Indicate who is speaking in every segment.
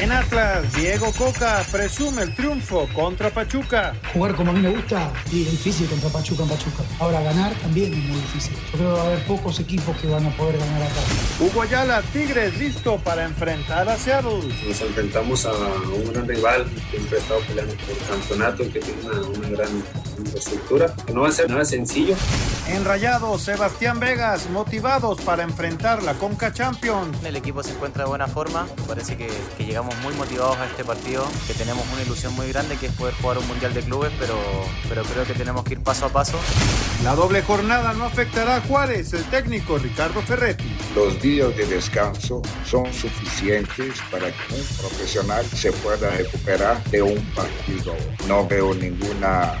Speaker 1: En Atlas, Diego Coca presume el triunfo contra Pachuca.
Speaker 2: Jugar como a mí me gusta y es difícil contra Pachuca en Pachuca. Ahora ganar también es muy difícil. Yo creo que va a haber pocos equipos que van a poder ganar acá.
Speaker 1: Hugo Ayala, Tigres listo para enfrentar a Seattle.
Speaker 3: Nos enfrentamos a un gran rival que siempre ha estado peleando por el campeonato, que tiene una, una gran infraestructura, que no va a ser nada sencillo.
Speaker 1: En Rayados, Sebastián Vegas, motivados para enfrentar la Conca Champions.
Speaker 4: El equipo se encuentra de buena forma, parece que, que llegamos muy motivados a este partido, que tenemos una ilusión muy grande que es poder jugar un Mundial de Clubes, pero, pero creo que tenemos que ir paso a paso.
Speaker 1: La doble jornada no afectará a Juárez, el técnico Ricardo Ferretti.
Speaker 5: Los días de descanso son suficientes para que un profesional se pueda recuperar de un partido. No veo ninguna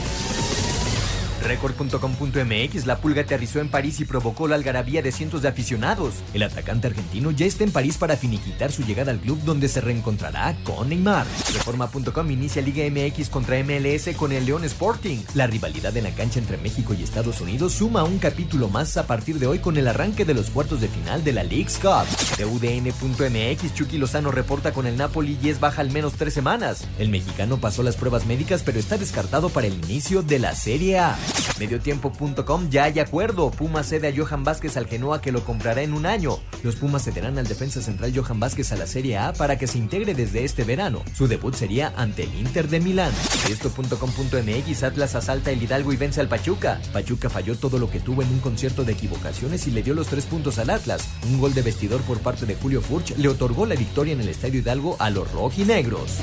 Speaker 6: Record.com.mx La Pulga aterrizó en París y provocó la algarabía de cientos de aficionados. El atacante argentino ya está en París para finiquitar su llegada al club donde se reencontrará con Neymar. Reforma.com inicia Liga MX contra MLS con el León Sporting. La rivalidad en la cancha entre México y Estados Unidos suma un capítulo más a partir de hoy con el arranque de los cuartos de final de la League's Cup. De UDN.mx Chucky Lozano reporta con el Napoli y es baja al menos tres semanas. El mexicano pasó las pruebas médicas pero está descartado para el inicio de la Serie A. Mediotiempo.com ya hay acuerdo. Pumas cede a Johan Vázquez al Genoa que lo comprará en un año. Los Pumas cederán al defensa central Johan Vázquez a la Serie A para que se integre desde este verano. Su debut sería ante el Inter de Milán. Esto.com.mx Atlas asalta el Hidalgo y vence al Pachuca. Pachuca falló todo lo que tuvo en un concierto de equivocaciones y le dio los tres puntos al Atlas. Un gol de vestidor por parte de Julio Furch le otorgó la victoria en el Estadio Hidalgo a los rojinegros.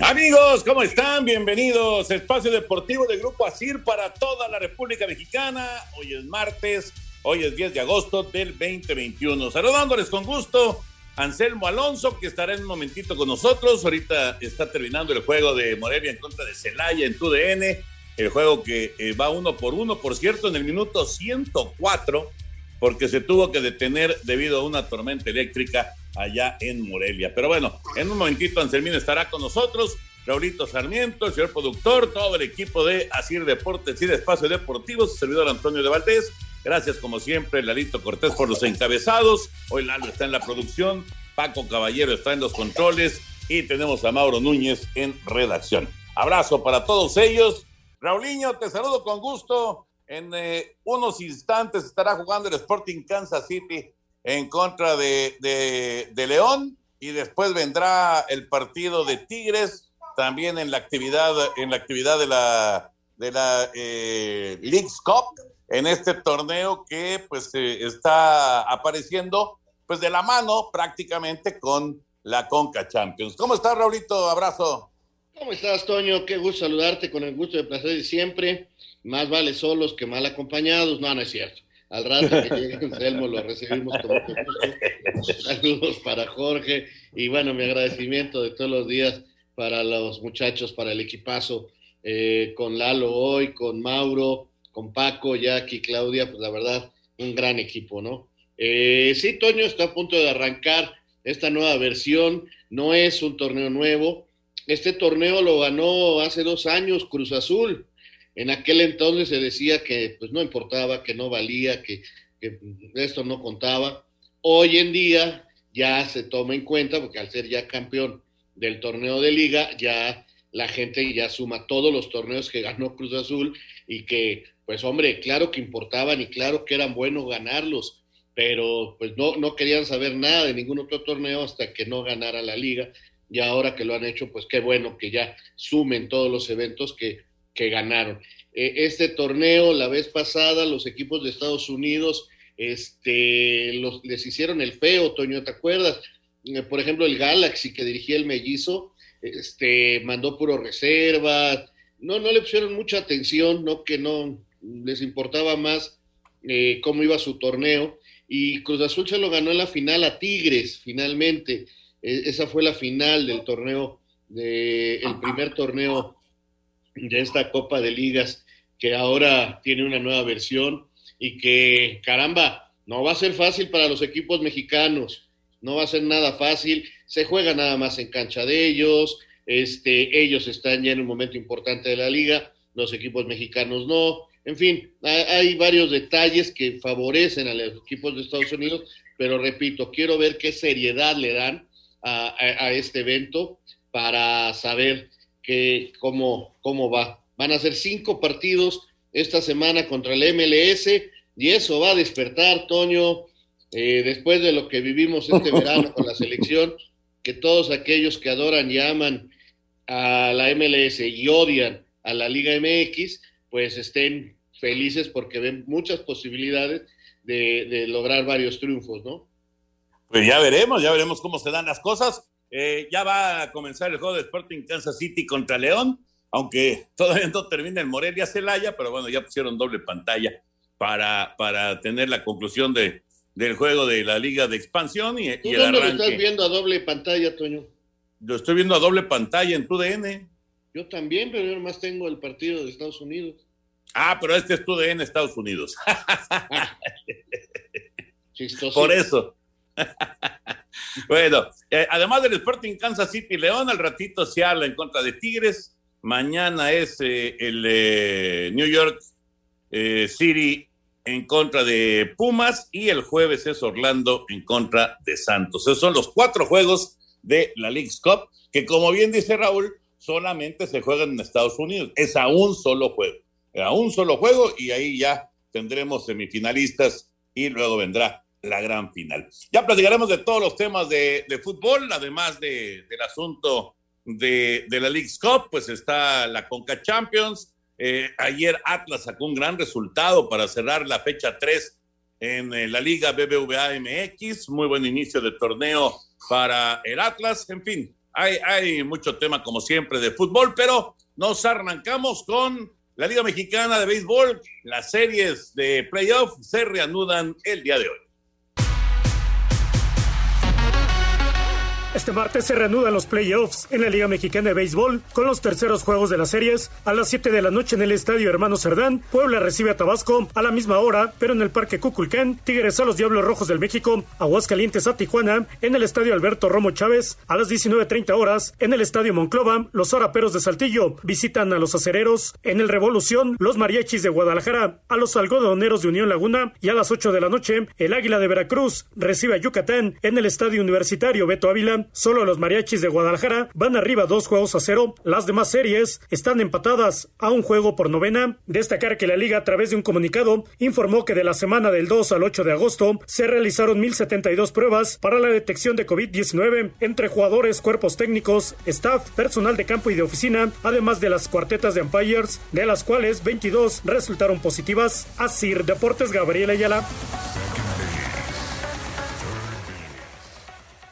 Speaker 7: Amigos, ¿cómo están? Bienvenidos Espacio Deportivo de Grupo ASIR para toda la República Mexicana. Hoy es martes, hoy es 10 de agosto del 2021. Saludándoles con gusto, Anselmo Alonso, que estará en un momentito con nosotros. Ahorita está terminando el juego de Morelia en contra de Celaya en TUDN. El juego que eh, va uno por uno, por cierto, en el minuto 104, porque se tuvo que detener debido a una tormenta eléctrica allá en Morelia. Pero bueno, en un momentito Anselmín estará con nosotros, Raulito Sarmiento, el señor productor, todo el equipo de Asir Deportes y de Espacio Deportivo, su servidor Antonio de Valdés. Gracias como siempre, Lalito Cortés por los encabezados. Hoy Lalo está en la producción, Paco Caballero está en los controles y tenemos a Mauro Núñez en redacción. Abrazo para todos ellos. Raulinho, te saludo con gusto. En eh, unos instantes estará jugando el Sporting Kansas City en contra de, de, León y después vendrá el partido de Tigres también en la actividad en la actividad de la de la eh, League's Cup en este torneo que pues eh, está apareciendo pues de la mano prácticamente con la Conca Champions. ¿Cómo estás, Raulito? Abrazo.
Speaker 8: ¿Cómo estás, Toño? Qué gusto saludarte con el gusto de placer de siempre. Más vale solos que mal acompañados. No, no es cierto. Al rato que llegue Anselmo lo recibimos con mucho gusto. Saludos para Jorge y bueno, mi agradecimiento de todos los días para los muchachos, para el equipazo, eh, con Lalo hoy, con Mauro, con Paco, Jackie, Claudia, pues la verdad, un gran equipo, ¿no? Eh, sí, Toño está a punto de arrancar esta nueva versión, no es un torneo nuevo, este torneo lo ganó hace dos años Cruz Azul, En aquel entonces se decía que pues no importaba, que no valía, que, esto no contaba. Hoy en día ya se toma en cuenta, porque al ser ya campeón del torneo de liga, ya la gente ya suma todos los torneos que ganó Cruz Azul y que, pues hombre, claro que importaban y claro que eran buenos ganarlos, pero pues no, no querían saber nada de ningún otro torneo hasta que no ganara la liga y ahora que lo han hecho, pues qué bueno que ya sumen todos los eventos que, que ganaron. Eh, este torneo, la vez pasada, los equipos de Estados Unidos este, los, les hicieron el feo, Toño, ¿te acuerdas? Eh, por ejemplo, el Galaxy que dirigía el mellizo, este, mandó puro reservas, no, no le pusieron mucha atención, no que no les importaba más eh, cómo iba su torneo, y Cruz Azul se lo ganó en la final a Tigres, finalmente. E, esa fue la final del torneo, de, el primer torneo de esta Copa de Ligas, que ahora tiene una nueva versión y que, caramba, no va a ser fácil para los equipos mexicanos, no va a ser nada fácil, se juega nada más en cancha de ellos, este, ellos están ya en un momento importante de la liga, los equipos mexicanos no, en fin, hay varios detalles que favorecen a los equipos de Estados Unidos, pero repito, quiero ver qué seriedad le dan a, este evento para saber que, cómo, cómo va. Van a ser cinco partidos esta semana contra el MLS y eso va a despertar, Toño, eh, después de lo que vivimos este verano con la selección, que todos aquellos que adoran y aman a la MLS y odian a la Liga MX, pues estén felices porque ven muchas posibilidades de, lograr varios triunfos, ¿no?
Speaker 7: Pues ya veremos, ya veremos cómo se dan las cosas. Eh, ya va a comenzar el juego de Sporting Kansas City contra León aunque todavía no termina el Morelia Celaya, pero bueno, ya pusieron doble pantalla para, para tener la conclusión de, del juego de la Liga de Expansión y,
Speaker 8: ¿Tú dónde lo estás viendo a doble pantalla, Toño?
Speaker 7: Lo estoy viendo a doble pantalla en tu DN.
Speaker 8: Yo también, pero yo nomás tengo el partido de Estados Unidos.
Speaker 7: Ah, pero este es tu DN Estados Unidos. Por eso. bueno, eh, además del Sporting Kansas City León, al ratito se habla en contra de Tigres, Mañana es eh, el eh, New York City en contra de Pumas y el jueves es Orlando en contra de Santos. Esos son los cuatro juegos de la League's Cup, que como bien dice Raúl, solamente se juegan en Estados Unidos. Es a un solo juego. A un solo juego y ahí ya tendremos semifinalistas y luego vendrá la gran final. Ya platicaremos de todos los temas de, fútbol, además del asunto de, la League's Cup, pues está la Conca Champions. Eh, ayer Atlas sacó un gran resultado para cerrar la fecha 3 en eh, la Liga BBVA MX. Muy buen inicio de torneo para el Atlas. En fin, hay, hay mucho tema como siempre de fútbol, pero nos arrancamos con la Liga Mexicana de Béisbol. Las series de playoff se reanudan el día de hoy.
Speaker 9: Este martes se reanudan los playoffs en la Liga Mexicana de Béisbol con los terceros juegos de las series. A las 7 de la noche en el Estadio Hermano Cerdán, Puebla recibe a Tabasco a la misma hora, pero en el Parque Cuculcán, Tigres a los Diablos Rojos del México, Aguascalientes a Tijuana, en el Estadio Alberto Romo Chávez, a las 19.30 horas, en el Estadio Monclova, los Araperos de Saltillo visitan a los Acereros, en el Revolución, los Mariachis de Guadalajara, a los Algodoneros de Unión Laguna y a las 8 de la noche, el Águila de Veracruz recibe a Yucatán en el Estadio Universitario Beto Ávila Solo los mariachis de Guadalajara van arriba dos juegos a cero. Las demás series están empatadas a un juego por novena. Destacar que la liga a través de un comunicado informó que de la semana del 2 al 8 de agosto se realizaron 1072 pruebas para la detección de COVID-19 entre jugadores, cuerpos técnicos, staff, personal de campo y de oficina, además de las cuartetas de umpires, de las cuales 22 resultaron positivas. Asir Deportes Gabriel Ayala.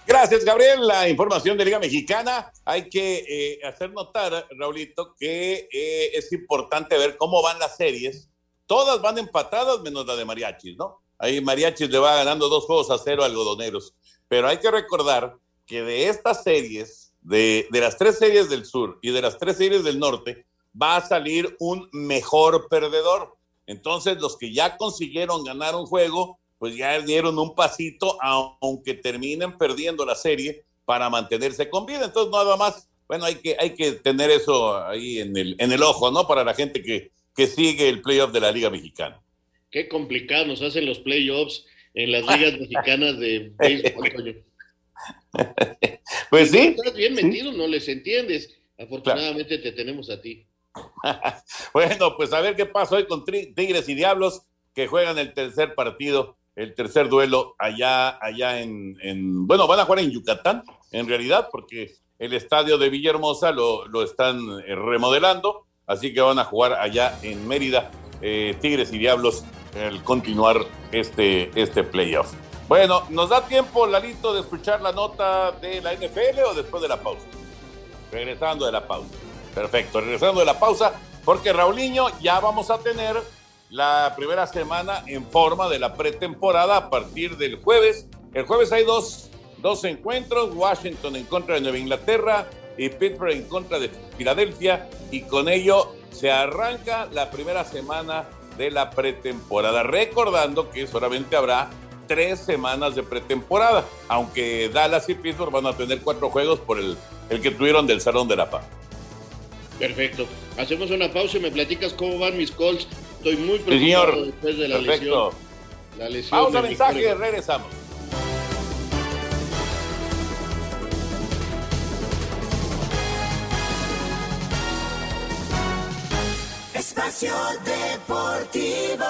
Speaker 7: Gracias, Gabriel. La información de Liga Mexicana. Hay que eh, hacer notar, Raulito, que eh, es importante ver cómo van las series. Todas van empatadas menos la de Mariachis, ¿no? Ahí Mariachis le va ganando dos juegos a cero a algodoneros. Pero hay que recordar que de estas series, de, de las tres series del sur y de las tres series del norte, va a salir un mejor perdedor. Entonces, los que ya consiguieron ganar un juego pues ya dieron un pasito, aunque terminen perdiendo la serie para mantenerse con vida. Entonces, nada más, bueno, hay que, hay que tener eso ahí en el, en el ojo, ¿no? Para la gente que, que sigue el playoff de la Liga Mexicana.
Speaker 8: Qué complicado nos hacen los playoffs en las ligas mexicanas de béisbol,
Speaker 7: Pues sí.
Speaker 8: estás bien metido, no les entiendes. Afortunadamente te tenemos a ti.
Speaker 7: bueno, pues a ver qué pasa hoy con Tigres y Diablos que juegan el tercer partido, el tercer duelo allá, allá en, en, bueno, van a jugar en Yucatán, en realidad, porque el estadio de Villahermosa lo, lo están eh, remodelando, así que van a jugar allá en Mérida, eh, Tigres y Diablos, al continuar este, este playoff. Bueno, ¿nos da tiempo, Lalito, de escuchar la nota de la NFL o después de la pausa? Regresando de la pausa. Perfecto, regresando de la pausa, porque Raulinho ya vamos a tener la primera semana en forma de la pretemporada a partir del jueves. El jueves hay dos, dos encuentros, Washington en contra de Nueva Inglaterra y Pittsburgh en contra de Filadelfia, y con ello se arranca la primera semana de la pretemporada, recordando que solamente habrá tres semanas de pretemporada, aunque Dallas y Pittsburgh van a tener cuatro juegos por el, el que tuvieron del Salón de la Paz.
Speaker 8: Perfecto. Hacemos una pausa y me platicas cómo van mis calls. Estoy muy preocupado
Speaker 7: sí,
Speaker 8: después de la
Speaker 7: Perfecto.
Speaker 8: lesión. La lesión
Speaker 7: Vamos a mensaje, regresamos.
Speaker 10: Espacio Deportivo.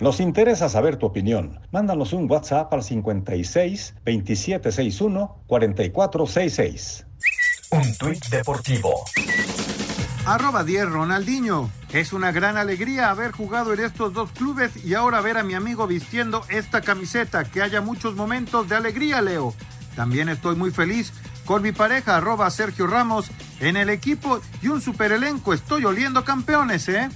Speaker 11: Nos interesa saber tu opinión. Mándanos un WhatsApp al 56 2761 4466.
Speaker 6: Un tuit deportivo.
Speaker 1: Arroba 10 Ronaldinho. Es una gran alegría haber jugado en estos dos clubes y ahora ver a mi amigo vistiendo esta camiseta. Que haya muchos momentos de alegría, Leo. También estoy muy feliz con mi pareja, arroba Sergio Ramos, en el equipo y un super elenco. Estoy oliendo campeones, ¿eh?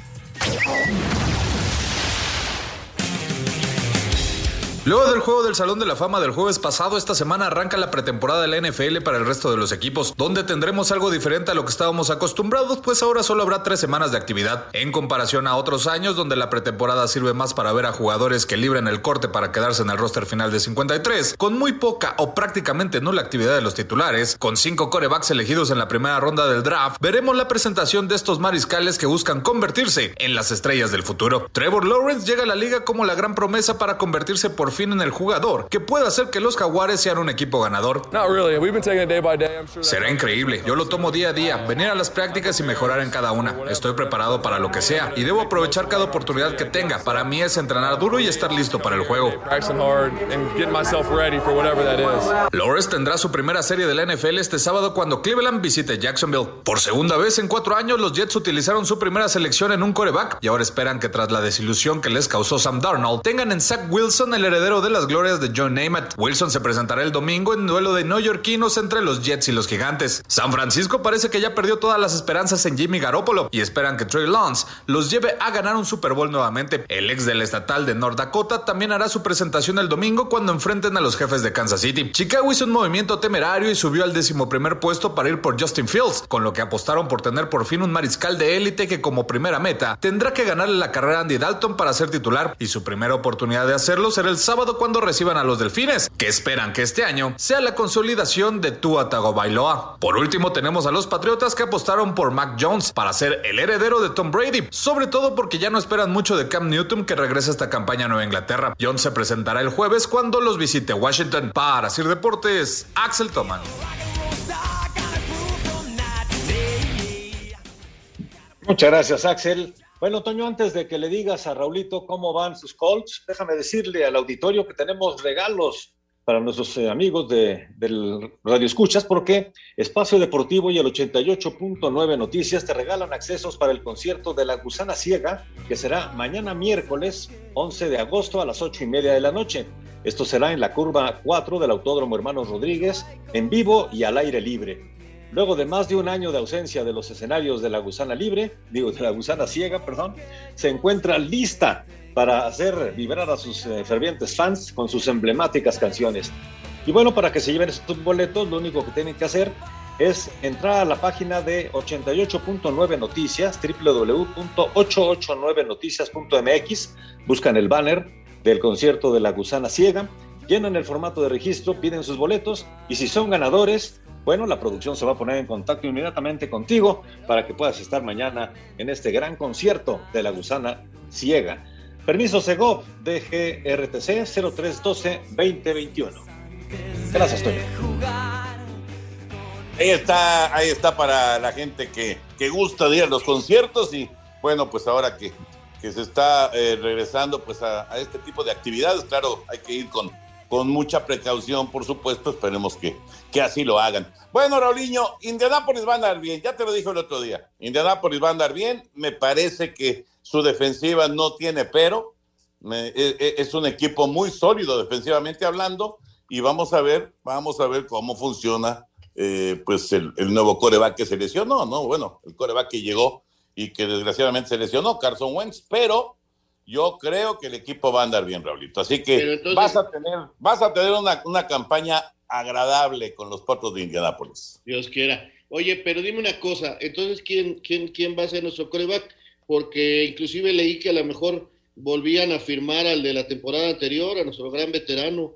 Speaker 12: Luego del juego del Salón de la Fama del jueves pasado, esta semana arranca la pretemporada de la NFL para el resto de los equipos, donde tendremos algo diferente a lo que estábamos acostumbrados, pues ahora solo habrá tres semanas de actividad, en comparación a otros años donde la pretemporada sirve más para ver a jugadores que libren el corte para quedarse en el roster final de 53, con muy poca o prácticamente nula actividad de los titulares, con cinco corebacks elegidos en la primera ronda del draft, veremos la presentación de estos mariscales que buscan convertirse en las estrellas del futuro. Trevor Lawrence llega a la liga como la gran promesa para convertirse por fin en el jugador que pueda hacer que los jaguares sean un equipo ganador. Será increíble, yo lo tomo día a día, venir a las prácticas y mejorar en cada una. Estoy preparado para lo que sea y debo aprovechar cada oportunidad que tenga. Para mí es entrenar duro y estar listo para el juego. Lawrence tendrá su primera serie de la NFL este sábado cuando Cleveland visite Jacksonville. Por segunda vez en cuatro años, los Jets utilizaron su primera selección en un coreback y ahora esperan que tras la desilusión que les causó Sam Darnold, tengan en Zach Wilson el heredero de las glorias de John Namath. Wilson se presentará el domingo en duelo de neoyorquinos entre los Jets y los Gigantes. San Francisco parece que ya perdió todas las esperanzas en Jimmy Garoppolo y esperan que Trey Lance los lleve a ganar un Super Bowl nuevamente. El ex del estatal de North Dakota también hará su presentación el domingo cuando enfrenten a los jefes de Kansas City. Chicago hizo un movimiento temerario y subió al décimo primer puesto para ir por Justin Fields, con lo que apostaron por tener por fin un mariscal de élite que como primera meta tendrá que ganarle la carrera a Andy Dalton para ser titular y su primera oportunidad de hacerlo será el sábado cuando reciban a los Delfines, que esperan que este año sea la consolidación de Tua Tagovailoa. Por último tenemos a los Patriotas que apostaron por Mac Jones para ser el heredero de Tom Brady, sobre todo porque ya no esperan mucho de Cam Newton que regresa esta campaña a Nueva Inglaterra. Jones se presentará el jueves cuando los visite Washington. Para Sir Deportes, Axel Toman.
Speaker 11: Muchas gracias, Axel. Bueno, Toño, antes de que le digas a Raulito cómo van sus calls, déjame decirle al auditorio que tenemos regalos para nuestros eh, amigos de, del Radio Escuchas, porque Espacio Deportivo y el 88.9 Noticias te regalan accesos para el concierto de La Gusana Ciega, que será mañana miércoles 11 de agosto a las 8 y media de la noche. Esto será en la curva 4 del Autódromo Hermanos Rodríguez, en vivo y al aire libre. Luego de más de un año de ausencia de los escenarios de la gusana libre, digo, de la gusana ciega, perdón, se encuentra lista para hacer vibrar a sus eh, fervientes fans con sus emblemáticas canciones. Y bueno, para que se lleven estos boletos, lo único que tienen que hacer es entrar a la página de 88.9 Noticias, www.889noticias.mx, buscan el banner del concierto de la gusana ciega, llenan el formato de registro, piden sus boletos y si son ganadores, Bueno, la producción se va a poner en contacto inmediatamente contigo para que puedas estar mañana en este gran concierto de la gusana ciega. Permiso Segov, DGRTC 0312-2021. Gracias, Toño.
Speaker 7: Ahí está, ahí está para la gente que, que gusta ir a los conciertos y bueno, pues ahora que, que se está eh, regresando pues a, este tipo de actividades, claro, hay que ir con, con mucha precaución, por supuesto, esperemos que, que así lo hagan. Bueno, Raulinho, Indianápolis va a andar bien, ya te lo dije el otro día, Indianápolis va a andar bien, me parece que su defensiva no tiene pero, me, es, es un equipo muy sólido defensivamente hablando y vamos a ver, vamos a ver cómo funciona eh, pues el, el, nuevo coreback que se lesionó, ¿no? Bueno, el coreback que llegó y que desgraciadamente se lesionó, Carson Wentz, pero yo creo que el equipo va a andar bien, Raulito. Así que entonces... vas a tener, vas a tener una, una, campaña agradable con los Potros de Indianápolis.
Speaker 8: Dios quiera. Oye, pero dime una cosa, entonces, ¿quién, quién, quién va a ser nuestro coreback? Porque inclusive leí que a lo mejor volvían a firmar al de la temporada anterior, a nuestro gran veterano.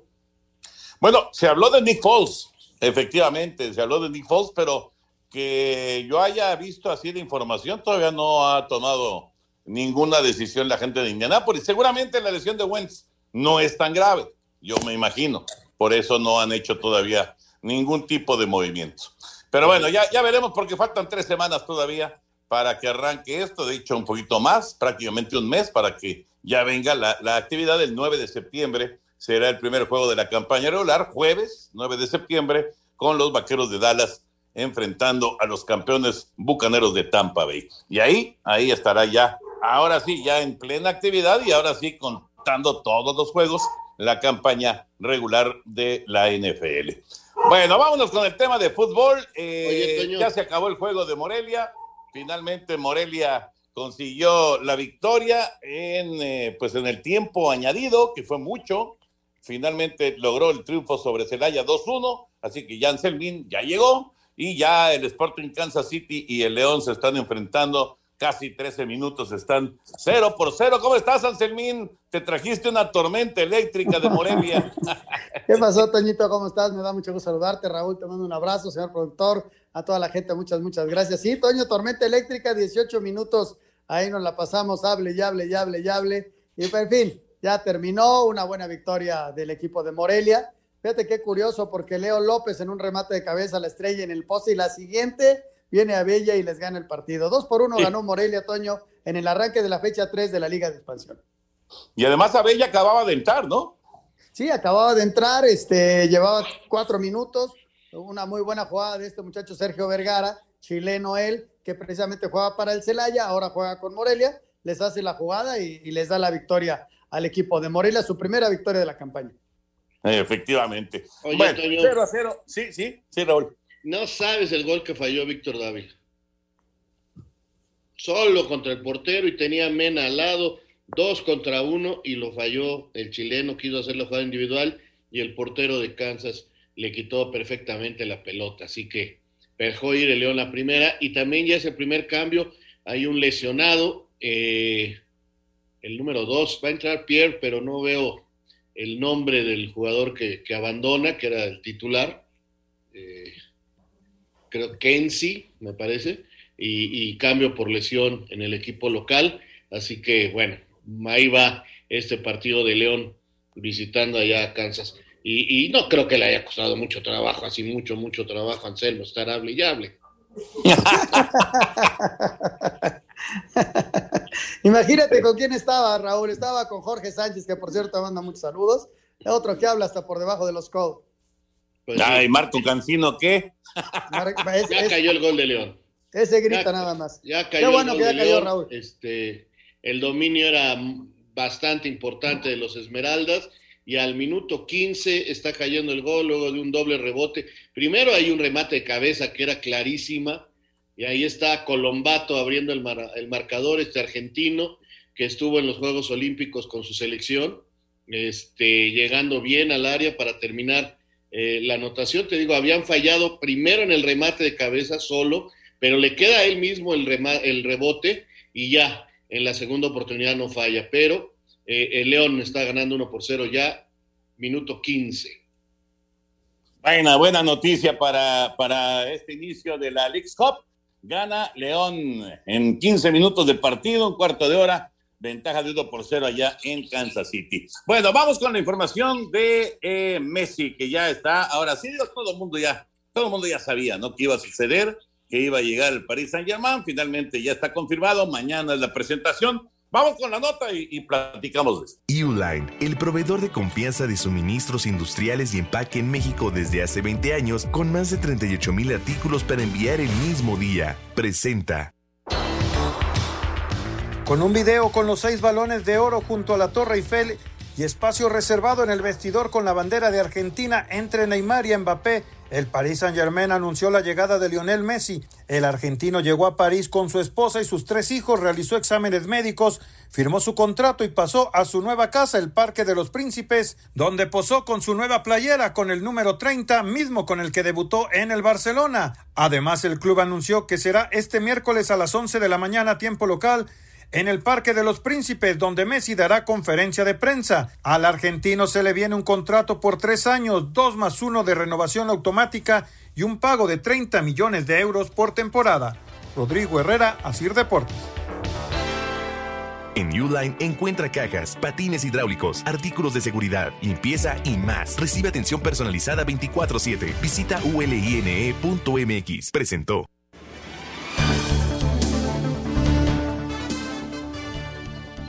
Speaker 7: Bueno, se habló de Nick Foles, Efectivamente, se habló de Nick Foles, pero que yo haya visto así de información, todavía no ha tomado ninguna decisión la gente de Indianápolis. Seguramente la lesión de Wentz no es tan grave, yo me imagino. Por eso no han hecho todavía ningún tipo de movimiento. Pero bueno, ya, ya veremos porque faltan tres semanas todavía para que arranque esto, de hecho un poquito más, prácticamente un mes, para que ya venga la, la actividad del 9 de septiembre será el primer juego de la campaña regular, jueves 9 de septiembre, con los Vaqueros de Dallas enfrentando a los campeones bucaneros de Tampa Bay. Y ahí, ahí estará ya, ahora sí, ya en plena actividad y ahora sí contando todos los juegos, la campaña regular de la NFL. Bueno, vámonos con el tema de fútbol. Eh, Oye, ya se acabó el juego de Morelia. Finalmente Morelia consiguió la victoria en, eh, pues en el tiempo añadido, que fue mucho, finalmente logró el triunfo sobre Celaya 2-1, así que Jan Selmin ya llegó y ya el Sporting Kansas City y el León se están enfrentando casi 13 minutos, están 0 por 0. ¿Cómo estás, Anselmín? Te trajiste una tormenta eléctrica de Morelia.
Speaker 13: ¿Qué pasó, Toñito? ¿Cómo estás? Me da mucho gusto saludarte, Raúl. Te mando un abrazo, señor productor, a toda la gente, muchas, muchas gracias. Sí, Toño, tormenta eléctrica, 18 minutos, ahí nos la pasamos, hable y hable y hable y hable. Y, pues, en fin, ya terminó, una buena victoria del equipo de Morelia. Fíjate qué curioso, porque Leo López en un remate de cabeza la estrella en el poste y la siguiente viene a Bella y les gana el partido. Dos por uno sí. ganó Morelia, Toño, en el arranque de la fecha 3 de la Liga de Expansión.
Speaker 7: Y además Abella acababa de entrar, ¿no?
Speaker 13: Sí, acababa de entrar, este, llevaba cuatro minutos, una muy buena jugada de este muchacho Sergio Vergara, chileno él, que precisamente juega para el Celaya, ahora juega con Morelia, les hace la jugada y, y les da la victoria al equipo de Morelia, su primera victoria de la campaña.
Speaker 7: Efectivamente. Oye, bueno, 0 a 0. Sí, sí, sí, Raúl.
Speaker 8: No sabes el gol que falló Víctor Dávila. Solo contra el portero y tenía Mena al lado, dos contra uno y lo falló el chileno, quiso hacer la jugada individual y el portero de Kansas le quitó perfectamente la pelota. Así que dejó ir el León la primera y también ya es el primer cambio. Hay un lesionado, eh, el número dos, va a entrar Pierre, pero no veo el nombre del jugador que, que abandona, que era el titular. Creo Kensi, me parece, y, cambio por lesión en el equipo local. Así que, bueno, ahí va este partido de León visitando allá a Kansas. Y, y no creo que le haya costado mucho trabajo, así mucho, mucho trabajo, Anselmo, estar hable y hable.
Speaker 13: Imagínate con quién estaba, Raúl. Estaba con Jorge Sánchez, que por cierto manda muchos saludos. Otro que habla hasta por debajo de los codos.
Speaker 7: Pues Ay, sí. Marco Cancino, ¿qué?
Speaker 8: Es, ya es, cayó el gol de León.
Speaker 13: Ese grita ya, nada más.
Speaker 8: Ya cayó Qué bueno que ya cayó, León. Raúl. Este, el dominio era bastante importante de los Esmeraldas y al minuto 15 está cayendo el gol luego de un doble rebote. Primero hay un remate de cabeza que era clarísima y ahí está Colombato abriendo el, mar, el marcador, este argentino que estuvo en los Juegos Olímpicos con su selección, este, llegando bien al área para terminar eh, la anotación. Te digo, habían fallado primero en el remate de cabeza solo, pero le queda a él mismo el, el rebote y ya en la segunda oportunidad no falla, pero eh, el León está ganando 1 por 0 ya, minuto 15.
Speaker 7: Buena, buena noticia para, para este inicio de la League's Cup. Gana León en 15 minutos de partido, un cuarto de hora, ventaja de 1 por 0 allá en Kansas City. Bueno, vamos con la información de eh, Messi, que ya está, ahora sí, todo el mundo ya, todo el mundo ya sabía, ¿no? Que iba a suceder, que iba a llegar el Paris Saint Germain, finalmente ya está confirmado, mañana es la presentación, Vamos con la nota y, platicamos de esto.
Speaker 14: Uline, el proveedor de confianza de suministros industriales y empaque en México desde hace 20 años, con más de 38 mil artículos para enviar el mismo día, presenta.
Speaker 1: Con un video con los seis balones de oro junto a la Torre Eiffel y espacio reservado en el vestidor con la bandera de Argentina entre Neymar y Mbappé, el Paris Saint-Germain anunció la llegada de Lionel Messi. El argentino llegó a París con su esposa y sus tres hijos, realizó exámenes médicos, firmó su contrato y pasó a su nueva casa, el Parque de los Príncipes, donde posó con su nueva playera con el número 30, mismo con el que debutó en el Barcelona. Además, el club anunció que será este miércoles a las 11 de la mañana tiempo local en el Parque de los Príncipes, donde Messi dará conferencia de prensa. Al argentino se le viene un contrato por tres años, dos más uno de renovación automática y un pago de 30 millones de euros por temporada. Rodrigo Herrera, Asir Deportes.
Speaker 14: En Uline encuentra cajas, patines hidráulicos, artículos de seguridad, limpieza y más. Recibe atención personalizada 24/7. Visita uline.mx. Presentó.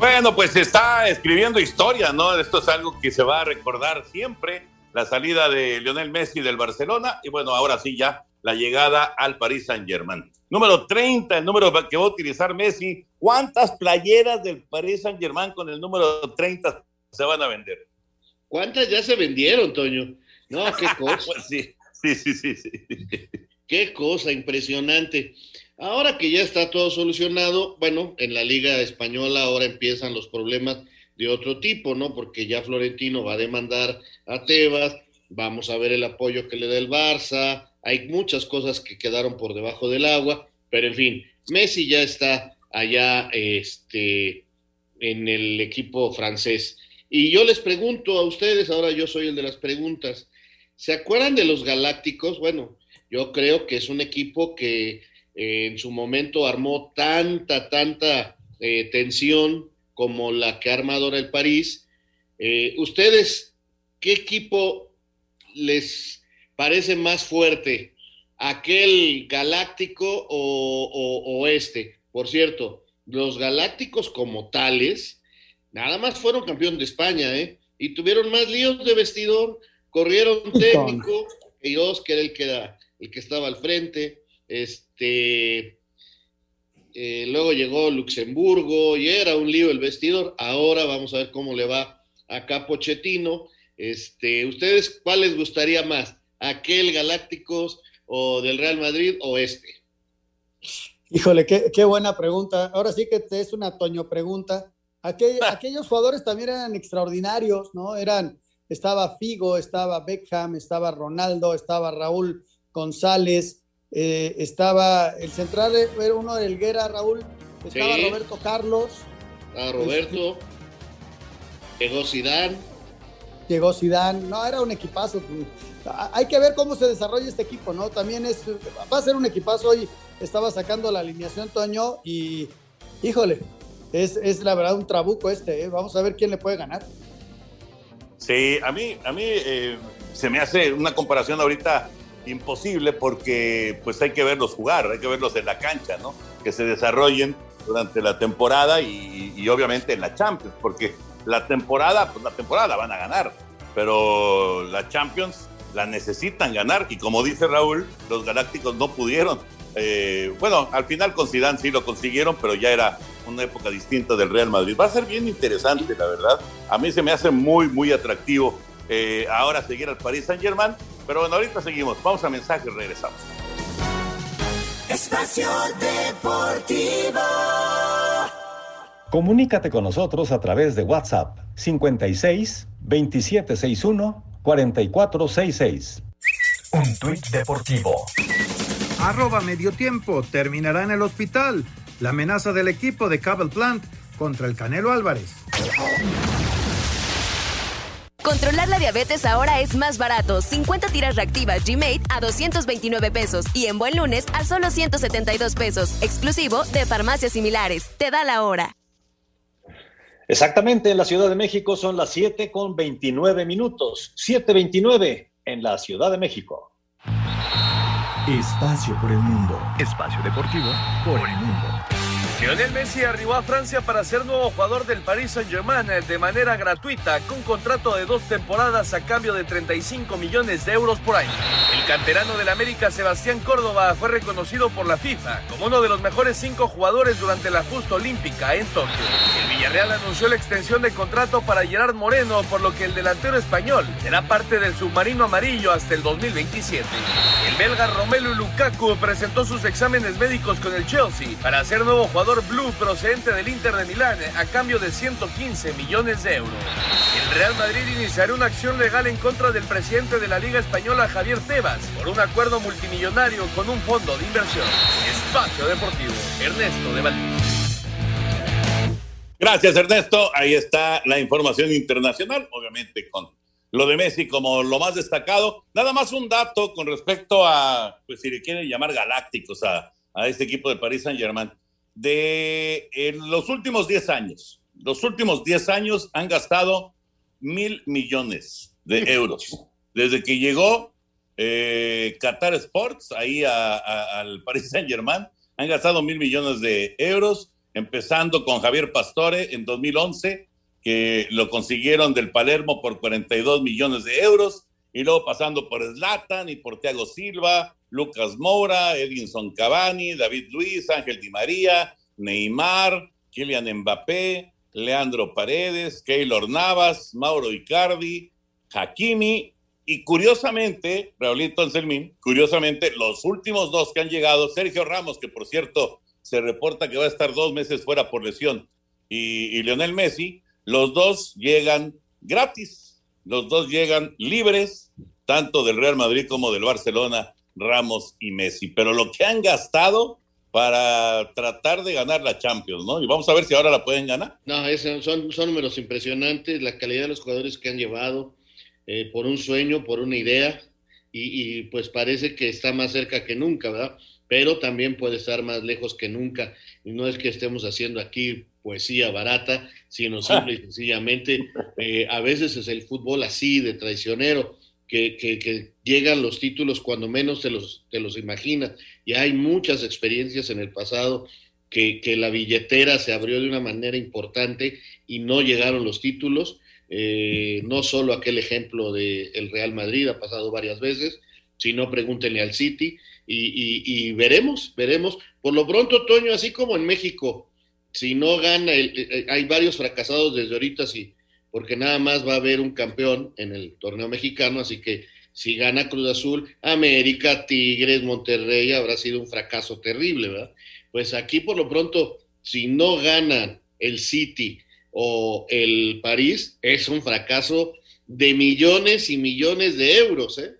Speaker 7: Bueno, pues se está escribiendo historia, ¿no? Esto es algo que se va a recordar siempre, la salida de Lionel Messi del Barcelona y bueno, ahora sí ya la llegada al Paris Saint-Germain. Número 30, el número que va a utilizar Messi. ¿Cuántas playeras del Paris Saint-Germain con el número 30 se van a vender?
Speaker 8: ¿Cuántas ya se vendieron, Toño? No, qué cosa.
Speaker 7: Pues sí, sí, sí, sí, sí.
Speaker 8: Qué cosa impresionante. Ahora que ya está todo solucionado, bueno, en la Liga Española ahora empiezan los problemas de otro tipo, ¿no? Porque ya Florentino va a demandar a Tebas, vamos a ver el apoyo que le da el Barça, hay muchas cosas que quedaron por debajo del agua, pero en fin, Messi ya está allá este, en el equipo francés. Y yo les pregunto a ustedes, ahora yo soy el de las preguntas, ¿se acuerdan de los Galácticos? Bueno, yo creo que es un equipo que en su momento armó tanta, tanta eh, tensión como la que ha armado ahora el París. Eh, ¿Ustedes qué equipo les parece más fuerte? ¿Aquel galáctico o, este? Por cierto, los galácticos como tales, nada más fueron campeón de España, ¿eh? Y tuvieron más líos de vestidor, corrieron técnico, y que era el que, el que estaba al frente, este, eh, luego llegó Luxemburgo y era un lío el vestidor. Ahora vamos a ver cómo le va a Capochetino. Este, ¿Ustedes cuál les gustaría más? ¿Aquel Galácticos o del Real Madrid o este?
Speaker 13: Híjole, qué, buena pregunta. Ahora sí que te es una Toño pregunta. aquellos jugadores también eran extraordinarios, ¿no? Eran, estaba Figo, estaba Beckham, estaba Ronaldo, estaba Raúl González, eh, estaba el central, era uno de Elguera, Raúl, estaba Roberto Carlos.
Speaker 8: Estaba Roberto, llegó Sidán.
Speaker 13: Llegó Sidán, no, era un equipazo. Hay que ver cómo se desarrolla este equipo, ¿no? También es, va a ser un equipazo. Hoy estaba sacando la alineación Toño y, híjole, es, es la verdad un trabuco este, ¿eh? Vamos a ver quién le puede ganar.
Speaker 7: Sí, a mí, a mí eh, se me hace una comparación ahorita imposible porque pues hay que verlos jugar, hay que verlos en la cancha, ¿no? Que se desarrollen durante la temporada y, obviamente en la Champions, porque la temporada, pues la temporada van a ganar, pero la Champions la necesitan ganar y como dice Raúl, los Galácticos no pudieron. Eh, bueno, al final con Zidane sí lo consiguieron, pero ya era una época distinta del Real Madrid. Va a ser bien interesante, la verdad. A mí se me hace muy, muy atractivo eh, ahora seguir al Paris Saint Germain pero bueno, ahorita seguimos. Vamos a mensaje y regresamos.
Speaker 10: Espacio Deportivo.
Speaker 15: Comunícate con nosotros a través de WhatsApp 56 2761 4466.
Speaker 6: Un tuit deportivo.
Speaker 1: Arroba medio tiempo. Terminará en el hospital. La amenaza del equipo de Cable Plant contra el Canelo Álvarez.
Speaker 16: Controlar la diabetes ahora es más barato. 50 tiras reactivas G-Mate a 229 pesos y en Buen Lunes a solo 172 pesos, exclusivo de farmacias similares. Te da la hora.
Speaker 11: Exactamente, en la Ciudad de México son las 7 con 29 minutos. 7.29 en la Ciudad de México.
Speaker 15: Espacio por el mundo. Espacio deportivo por el mundo.
Speaker 17: Lionel Messi arribó a Francia para ser nuevo jugador del Paris Saint-Germain de manera gratuita, con contrato de dos temporadas a cambio de 35 millones de euros por año. El canterano del América, Sebastián Córdoba, fue reconocido por la FIFA como uno de los mejores cinco jugadores durante la justa olímpica en Tokio. Villarreal anunció la extensión de contrato para Gerard Moreno, por lo que el delantero español será parte del submarino amarillo hasta el 2027. El belga Romelu Lukaku presentó sus exámenes médicos con el Chelsea para ser nuevo jugador blue procedente del Inter de Milán a cambio de 115 millones de euros. El Real Madrid iniciará una acción legal en contra del presidente de la Liga Española, Javier Tebas, por un acuerdo multimillonario con un fondo de inversión. Espacio Deportivo, Ernesto de Valdés.
Speaker 7: Gracias, Ernesto. Ahí está la información internacional, obviamente con lo de Messi como lo más destacado. Nada más un dato con respecto a, pues si le quieren llamar galácticos a, a este equipo de París Saint Germain de los últimos 10 años, los últimos 10 años han gastado mil millones de euros. Desde que llegó eh, Qatar Sports ahí al Paris Saint Germain, han gastado mil millones de euros, empezando con Javier Pastore en 2011, que lo consiguieron del Palermo por 42 millones de euros, y luego pasando por Zlatan y por Thiago Silva, Lucas Moura, Edinson Cavani, David Luis, Ángel Di María, Neymar, Kylian Mbappé, Leandro Paredes, Keylor Navas, Mauro Icardi, Hakimi y curiosamente, Raulito Anselmín, curiosamente, los últimos dos que han llegado, Sergio Ramos, que por cierto se reporta que va a estar dos meses fuera por lesión, y, y Lionel Messi, los dos llegan gratis, los dos llegan libres, tanto del Real Madrid como del Barcelona, Ramos y Messi. Pero lo que han gastado para tratar de ganar la Champions, ¿no? Y vamos a ver si ahora la pueden ganar.
Speaker 8: No, son, son números impresionantes, la calidad de los jugadores que han llevado eh, por un sueño, por una idea, y, y, pues parece que está más cerca que nunca, ¿verdad? Pero también puede estar más lejos que nunca. Y no es que estemos haciendo aquí poesía barata, sino simple y sencillamente, eh, a veces es el fútbol así, de traicionero que, llegan los títulos cuando menos te los, te los imaginas. Y hay muchas experiencias en el pasado que, la billetera se abrió de una manera importante y no llegaron los títulos. Eh, no solo aquel ejemplo del el Real Madrid, ha pasado varias veces, sino pregúntenle al City y, veremos, veremos. Por lo pronto, Toño, así como en México, si no gana, hay varios fracasados desde ahorita, si, porque nada más va a haber un campeón en el torneo mexicano, así que si gana Cruz Azul, América, Tigres, Monterrey, habrá sido un fracaso terrible, ¿verdad? Pues aquí por lo pronto, si no ganan el City o el París, es un fracaso de millones y millones de euros, ¿eh?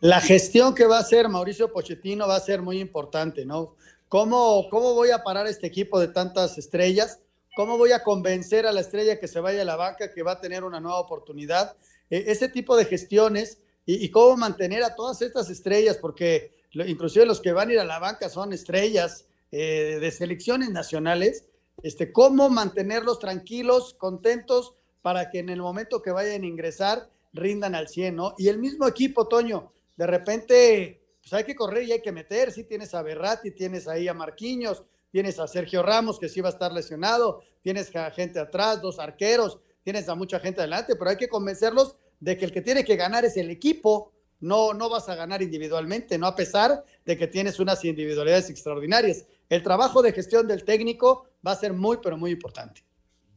Speaker 13: La gestión que va a hacer Mauricio Pochettino va a ser muy importante, ¿no? ¿Cómo, cómo voy a parar este equipo de tantas estrellas? ¿Cómo voy a convencer a la estrella que se vaya a la banca, que va a tener una nueva oportunidad? E, ese tipo de gestiones y, cómo mantener a todas estas estrellas, porque inclusive los que van a ir a la banca son estrellas eh, de selecciones nacionales, este, cómo mantenerlos tranquilos, contentos, para que en el momento que vayan a ingresar rindan al 100, ¿no? Y el mismo equipo, Toño, de repente, pues hay que correr y hay que meter, sí tienes a Berratti, tienes ahí a Marquinhos, tienes a Sergio Ramos que sí va a estar lesionado, tienes a gente atrás, dos arqueros, tienes a mucha gente adelante, pero hay que convencerlos de que el que tiene que ganar es el equipo, no, no vas a ganar individualmente, no a pesar de que tienes unas individualidades extraordinarias. El trabajo de gestión del técnico va a ser muy, pero muy importante.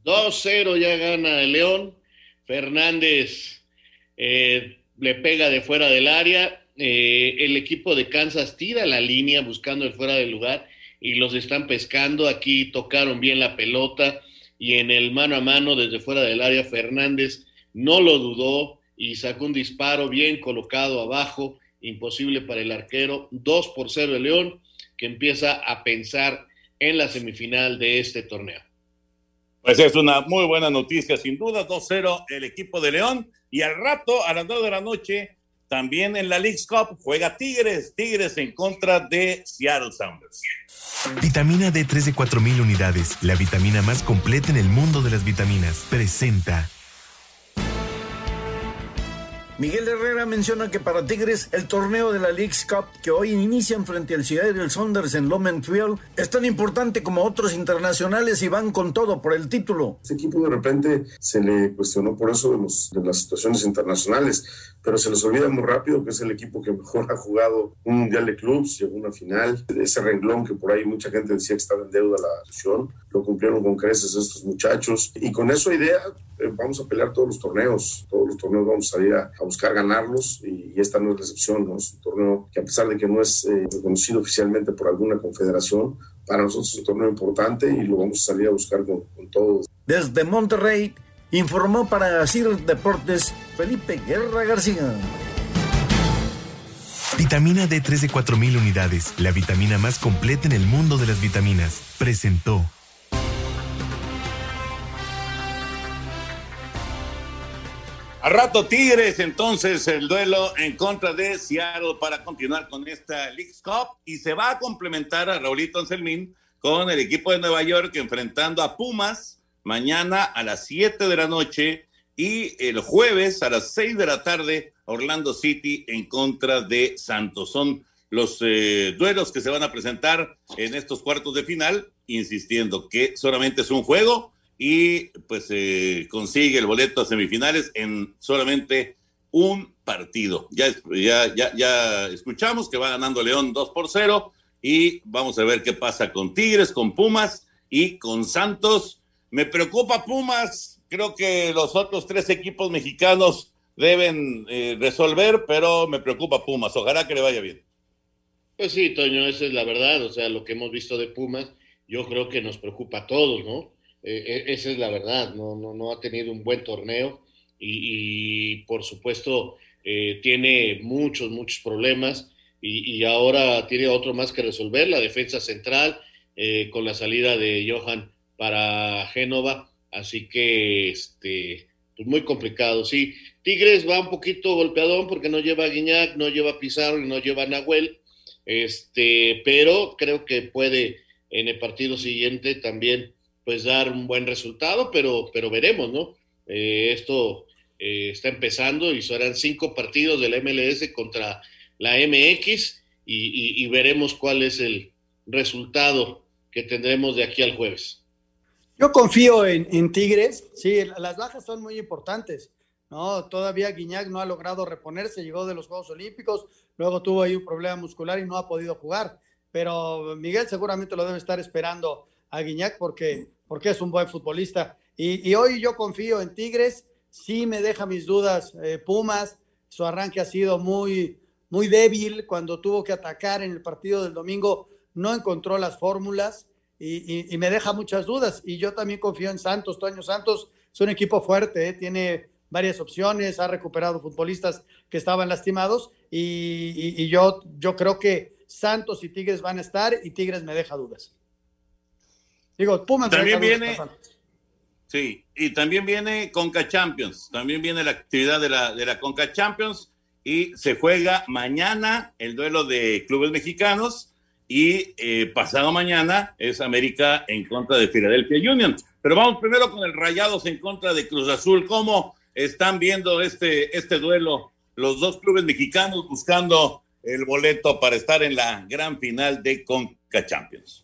Speaker 8: 2-0 ya gana el León. Fernández eh, le pega de fuera del área. Eh, el equipo de Kansas tira la línea buscando el fuera del lugar y los están pescando. Aquí tocaron bien la pelota y en el mano a mano desde fuera del área Fernández no lo dudó y sacó un disparo bien colocado abajo, imposible para el arquero. 2 por 0 el León que empieza a pensar en la semifinal de este torneo.
Speaker 7: Pues es una muy buena noticia, sin duda, 2-0 el equipo de León. Y al rato, a las 9 de la noche, también en la League's Cup juega Tigres, Tigres en contra de Seattle Sounders.
Speaker 14: Vitamina D3 de 4000 unidades, la vitamina más completa en el mundo de las vitaminas, presenta.
Speaker 18: Miguel Herrera menciona que para Tigres el torneo de la League's Cup que hoy inician frente al Seattle Saunders en Lomenfield es tan importante como otros internacionales y van con todo por el título.
Speaker 19: Este equipo de repente se le cuestionó por eso de, los, de las situaciones internacionales pero se les olvida muy rápido que es el equipo que mejor ha jugado un mundial de clubes, llegó una final. Ese renglón que por ahí mucha gente decía que estaba en deuda la selección, lo cumplieron con creces estos muchachos. Y con esa idea eh, vamos a pelear todos los torneos, todos los torneos vamos a salir a, buscar ganarlos y, esta no es la excepción, ¿no? es un torneo que a pesar de que no es eh, reconocido oficialmente por alguna confederación, para nosotros es un torneo importante y lo vamos a salir a buscar con, con todos.
Speaker 18: Desde Monterrey, informó para CIR Deportes Felipe Guerra García.
Speaker 14: Vitamina D3 de 4000 unidades, la vitamina más completa en el mundo de las vitaminas, presentó.
Speaker 7: A rato Tigres, entonces el duelo en contra de Seattle para continuar con esta League Cup y se va a complementar a Raulito Anselmín con el equipo de Nueva York enfrentando a Pumas mañana a las 7 de la noche y el jueves a las 6 de la tarde Orlando City en contra de Santos. Son los eh, duelos que se van a presentar en estos cuartos de final, insistiendo que solamente es un juego y pues eh, consigue el boleto a semifinales en solamente un partido. Ya, ya, ya, ya escuchamos que va ganando León 2 por 0 y vamos a ver qué pasa con Tigres, con Pumas y con Santos me preocupa Pumas, creo que los otros tres equipos mexicanos deben eh, resolver, pero me preocupa Pumas, ojalá que le vaya bien.
Speaker 8: Pues sí, Toño, esa es la verdad, o sea, lo que hemos visto de Pumas, yo creo que nos preocupa a todos, ¿no? Eh, eh, esa es la verdad, no, no, no ha tenido un buen torneo y, por supuesto tiene muchos, muchos problemas y, ahora tiene otro más que resolver, la defensa central, con la salida de Johan para Génova, así que este, pues muy complicado, sí. Tigres va un poquito golpeadón porque no lleva a Guiñac, no lleva a Pizarro y no lleva a Nahuel, este, pero creo que puede en el partido siguiente también pues dar un buen resultado, pero, pero veremos, ¿no? Eh, esto eh, está empezando y serán cinco partidos del MLS contra la MX y, veremos cuál es el resultado que tendremos de aquí al jueves.
Speaker 13: Yo confío en, Tigres, sí, las bajas son muy importantes, ¿no? Todavía Guiñac no ha logrado reponerse, llegó de los Juegos Olímpicos, luego tuvo ahí un problema muscular y no ha podido jugar, pero Miguel seguramente lo debe estar esperando a Guiñac porque, porque es un buen futbolista. Y, hoy yo confío en Tigres, sí me deja mis dudas eh, Pumas, su arranque ha sido muy, muy débil cuando tuvo que atacar en el partido del domingo, no encontró las fórmulas y, me deja muchas dudas. Y yo también confío en Santos. Toño Santos es un equipo fuerte, ¿eh? tiene varias opciones, ha recuperado futbolistas que estaban lastimados y, yo, yo creo que Santos y Tigres van a estar y Tigres me deja dudas. Digo, Pumas
Speaker 7: también viene. Sí, y también viene Conca Champions, también viene la actividad de la, de la Conca Champions y se juega mañana el duelo de clubes mexicanos y eh, pasado mañana es América en contra de Philadelphia Union. Pero vamos primero con el Rayados en contra de Cruz Azul. ¿Cómo están viendo este, este duelo los dos clubes mexicanos buscando el boleto para estar en la gran final de Conca Champions?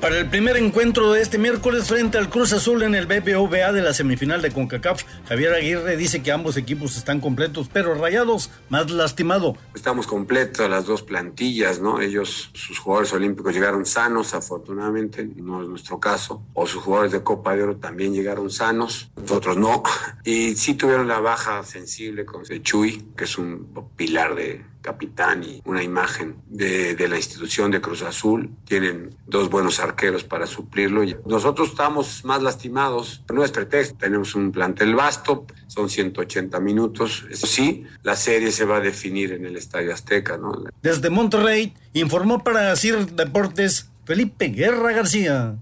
Speaker 18: Para el primer encuentro de este miércoles frente al Cruz Azul en el BBVA de la semifinal de CONCACAF, Javier Aguirre dice que ambos equipos están completos, pero Rayados más lastimado.
Speaker 20: Estamos completos las dos plantillas, ¿no? Ellos, sus jugadores olímpicos llegaron sanos, afortunadamente, no es nuestro caso, o sus jugadores de Copa de Oro también llegaron sanos, nosotros no, y sí tuvieron la baja sensible con Chuy, que es un pilar de capitán y una imagen de, de, la institución de Cruz Azul. Tienen dos buenos arqueros para suplirlo. Nosotros estamos más lastimados, no es pretexto. Tenemos un plantel vasto, son 180 minutos. Eso sí, la serie se va a definir en el Estadio Azteca.
Speaker 18: Desde Monterrey, informó para CIR Deportes Felipe Guerra García.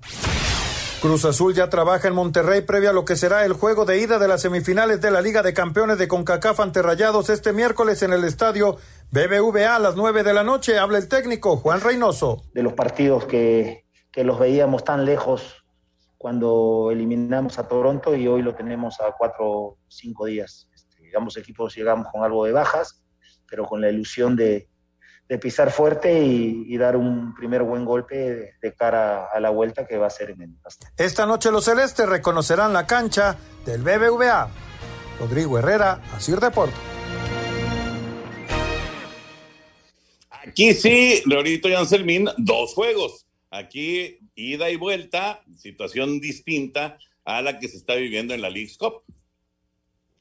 Speaker 1: Cruz Azul ya trabaja en Monterrey previo a lo que será el juego de ida de las semifinales de la Liga de Campeones de CONCACAF ante Rayados este miércoles en el estadio BBVA a las 9 de la noche. Habla el técnico Juan Reynoso.
Speaker 21: De los partidos que, que los veíamos tan lejos cuando eliminamos a Toronto y hoy lo tenemos a cuatro o cinco días. Este, digamos, equipos llegamos con algo de bajas, pero con la ilusión de, de pisar fuerte y, y, dar un primer buen golpe de, de, cara a la vuelta que va a ser en el
Speaker 1: Esta noche los celestes reconocerán la cancha del BBVA. Rodrigo Herrera, Asir Deportes.
Speaker 7: Aquí sí, Leorito y Anselmín, dos juegos. Aquí ida y vuelta, situación distinta a la que se está viviendo en la League Cup.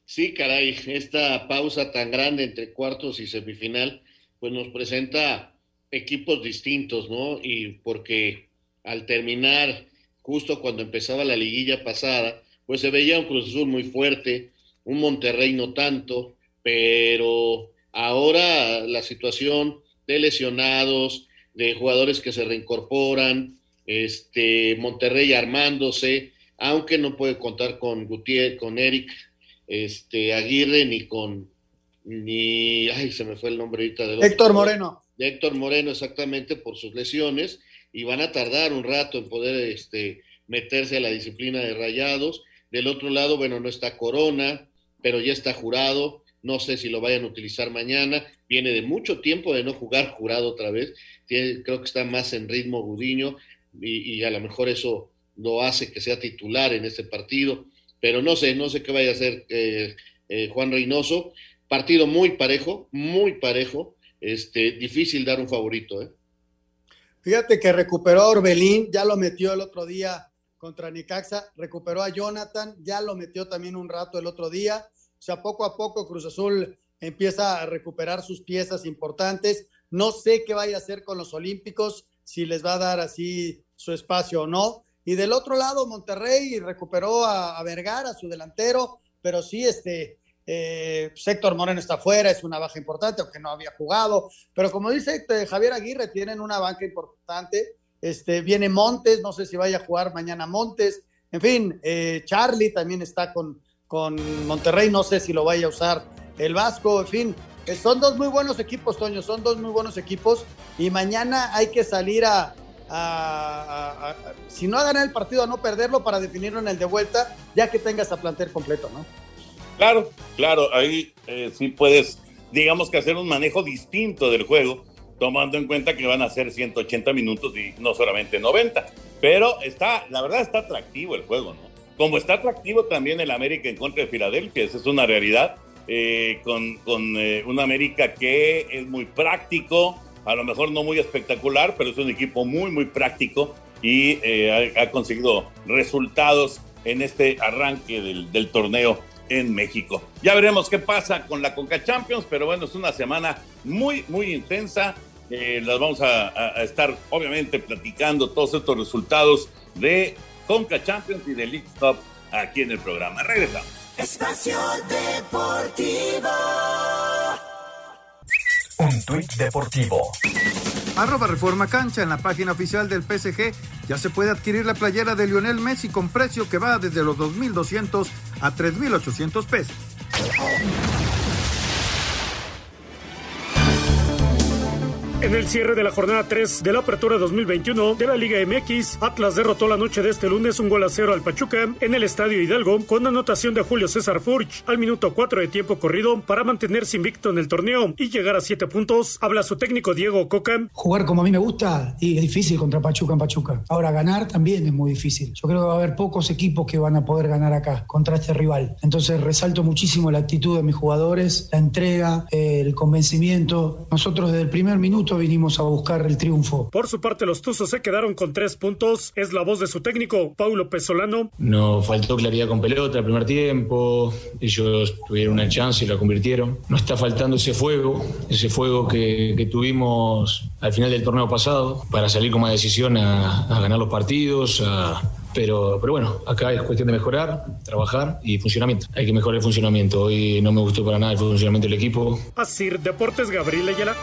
Speaker 8: Sí, caray, esta pausa tan grande entre cuartos y semifinal pues nos presenta equipos distintos, ¿no? Y porque al terminar, justo cuando empezaba la liguilla pasada, pues se veía un Cruz Azul muy fuerte, un Monterrey no tanto, pero ahora la situación de lesionados, de jugadores que se reincorporan, este Monterrey armándose, aunque no puede contar con Gutiérrez, con Eric, este Aguirre ni con ni, ay, se me fue el nombre ahorita de
Speaker 13: Héctor Moreno.
Speaker 8: De Héctor Moreno, exactamente, por sus lesiones, y van a tardar un rato en poder este, meterse a la disciplina de rayados. Del otro lado, bueno, no está Corona, pero ya está jurado. No sé si lo vayan a utilizar mañana. Viene de mucho tiempo de no jugar jurado otra vez. Tiene, creo que está más en ritmo Gudiño y, y, a lo mejor eso lo hace que sea titular en este partido. Pero no sé, no sé qué vaya a hacer eh, eh, Juan Reynoso. Partido muy parejo, muy parejo. Este, difícil dar un favorito, ¿eh?
Speaker 13: Fíjate que recuperó a Orbelín, ya lo metió el otro día contra Nicaxa, recuperó a Jonathan, ya lo metió también un rato el otro día. O sea, poco a poco Cruz Azul empieza a recuperar sus piezas importantes. No sé qué vaya a hacer con los Olímpicos, si les va a dar así su espacio o no. Y del otro lado, Monterrey recuperó a, a Vergara, su delantero, pero sí, este, eh, Héctor Moreno está fuera, es una baja importante, aunque no había jugado. Pero como dice Javier Aguirre, tienen una banca importante. Este, viene Montes, no sé si vaya a jugar mañana Montes. En fin, eh, Charlie también está con, con Monterrey, no sé si lo vaya a usar el Vasco. En fin, eh, son dos muy buenos equipos, Toño, son dos muy buenos equipos. Y mañana hay que salir a, si no a ganar el partido, a no perderlo para definirlo en el de vuelta, ya que tengas a plantel completo, ¿no?
Speaker 7: Claro, claro, ahí eh, sí puedes, digamos que hacer un manejo distinto del juego, tomando en cuenta que van a ser 180 minutos y no solamente 90. Pero está, la verdad está atractivo el juego, ¿no? Como está atractivo también el América en contra de Filadelfia, esa es una realidad, eh, con, con eh, un América que es muy práctico, a lo mejor no muy espectacular, pero es un equipo muy, muy práctico y eh, ha, conseguido resultados en este arranque del torneo en México. Ya veremos qué pasa con la Conca Champions, pero bueno, es una semana muy, muy intensa. Eh, las vamos a, a, estar, obviamente, platicando todos estos resultados de Conca Champions y de League Cup aquí en el programa. Regresamos.
Speaker 10: Espacio Deportivo.
Speaker 22: Un tuit deportivo.
Speaker 1: Arroba Reforma Cancha en la página oficial del PSG ya se puede adquirir la playera de Lionel Messi con precio que va desde los 2.200 a 3.800 pesos.
Speaker 9: En el cierre de la jornada 3 de la apertura 2021 de la Liga MX, Atlas derrotó la noche de este lunes un gol a cero al Pachuca en el Estadio Hidalgo con anotación de Julio César Furch al minuto 4 de tiempo corrido para mantenerse invicto en el torneo y llegar a 7 puntos. Habla su técnico Diego Coca.
Speaker 23: Jugar como a mí me gusta y es difícil contra Pachuca en Pachuca. Ahora ganar también es muy difícil. Yo creo que va a haber pocos equipos que van a poder ganar acá contra este rival. Entonces resalto muchísimo la actitud de mis jugadores, la entrega, el convencimiento. Nosotros desde el primer minuto vinimos a buscar el triunfo.
Speaker 9: Por su parte, los Tuzos se quedaron con tres puntos. Es la voz de su técnico, Paulo Pesolano.
Speaker 24: Nos faltó claridad con pelota el primer tiempo. Ellos tuvieron una chance y la convirtieron. Nos está faltando ese fuego, ese fuego que, que tuvimos al final del torneo pasado para salir con más decisión a, a ganar los partidos, a, pero, pero bueno, acá es cuestión de mejorar, trabajar y funcionamiento. Hay que mejorar el funcionamiento. Hoy no me gustó para nada el funcionamiento del equipo.
Speaker 9: Así, Deportes Gabriel Ayala.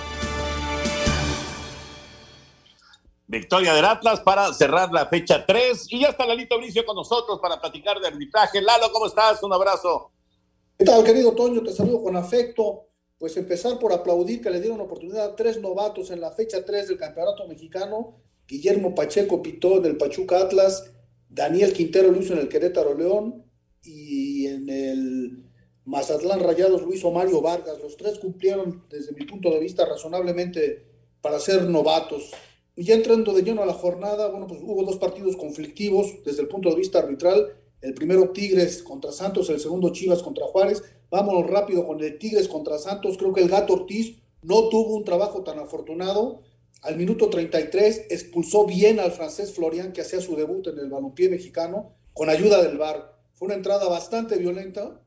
Speaker 7: Victoria del Atlas para cerrar la fecha 3. Y ya está Lalito Bricio con nosotros para platicar de arbitraje. Lalo, ¿cómo estás? Un abrazo.
Speaker 25: ¿Qué tal, querido Toño? Te saludo con afecto. Pues empezar por aplaudir que le dieron oportunidad a tres novatos en la fecha 3 del Campeonato Mexicano. Guillermo Pacheco pitó del Pachuca Atlas, Daniel Quintero hizo en el Querétaro León y en el Mazatlán Rayados lo hizo Mario Vargas. Los tres cumplieron, desde mi punto de vista, razonablemente para ser novatos. Y ya entrando de lleno a la jornada, bueno, pues hubo dos partidos conflictivos desde el punto de vista arbitral. El primero Tigres contra Santos, el segundo Chivas contra Juárez. Vámonos rápido con el Tigres contra Santos. Creo que el Gato Ortiz no tuvo un trabajo tan afortunado. Al minuto 33 expulsó bien al francés Florian, que hacía su debut en el balompié mexicano, con ayuda del VAR. Fue una entrada bastante violenta,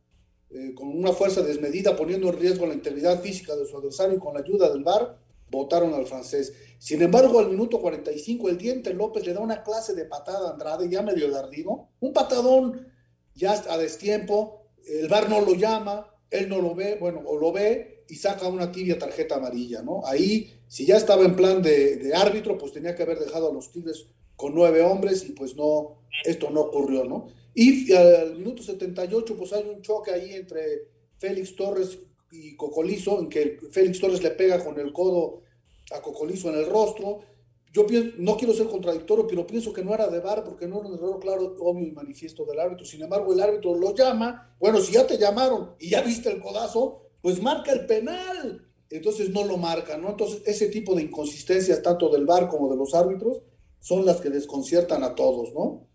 Speaker 25: eh, con una fuerza desmedida, poniendo en riesgo la integridad física de su adversario y con la ayuda del VAR votaron al francés. Sin embargo, al minuto 45, el Diente López le da una clase de patada a Andrade, ya medio dardido, un patadón ya a destiempo, el VAR no lo llama, él no lo ve, bueno, o lo ve y saca una tibia tarjeta amarilla, ¿no? Ahí, si ya estaba en plan de, de árbitro, pues tenía que haber dejado a los Tigres con nueve hombres y pues no, esto no ocurrió, ¿no? Y al minuto 78, pues hay un choque ahí entre Félix Torres y Cocolizo, en que Félix Torres le pega con el codo a Cocolizo en el rostro. Yo pienso, no quiero ser contradictorio, pero pienso que no era de VAR porque no era un error claro, obvio y manifiesto del árbitro. Sin embargo, el árbitro lo llama. Bueno, si ya te llamaron y ya viste el codazo, pues marca el penal. Entonces no lo marca, ¿no? Entonces ese tipo de inconsistencias, tanto del VAR como de los árbitros, son las que desconciertan a todos, ¿no?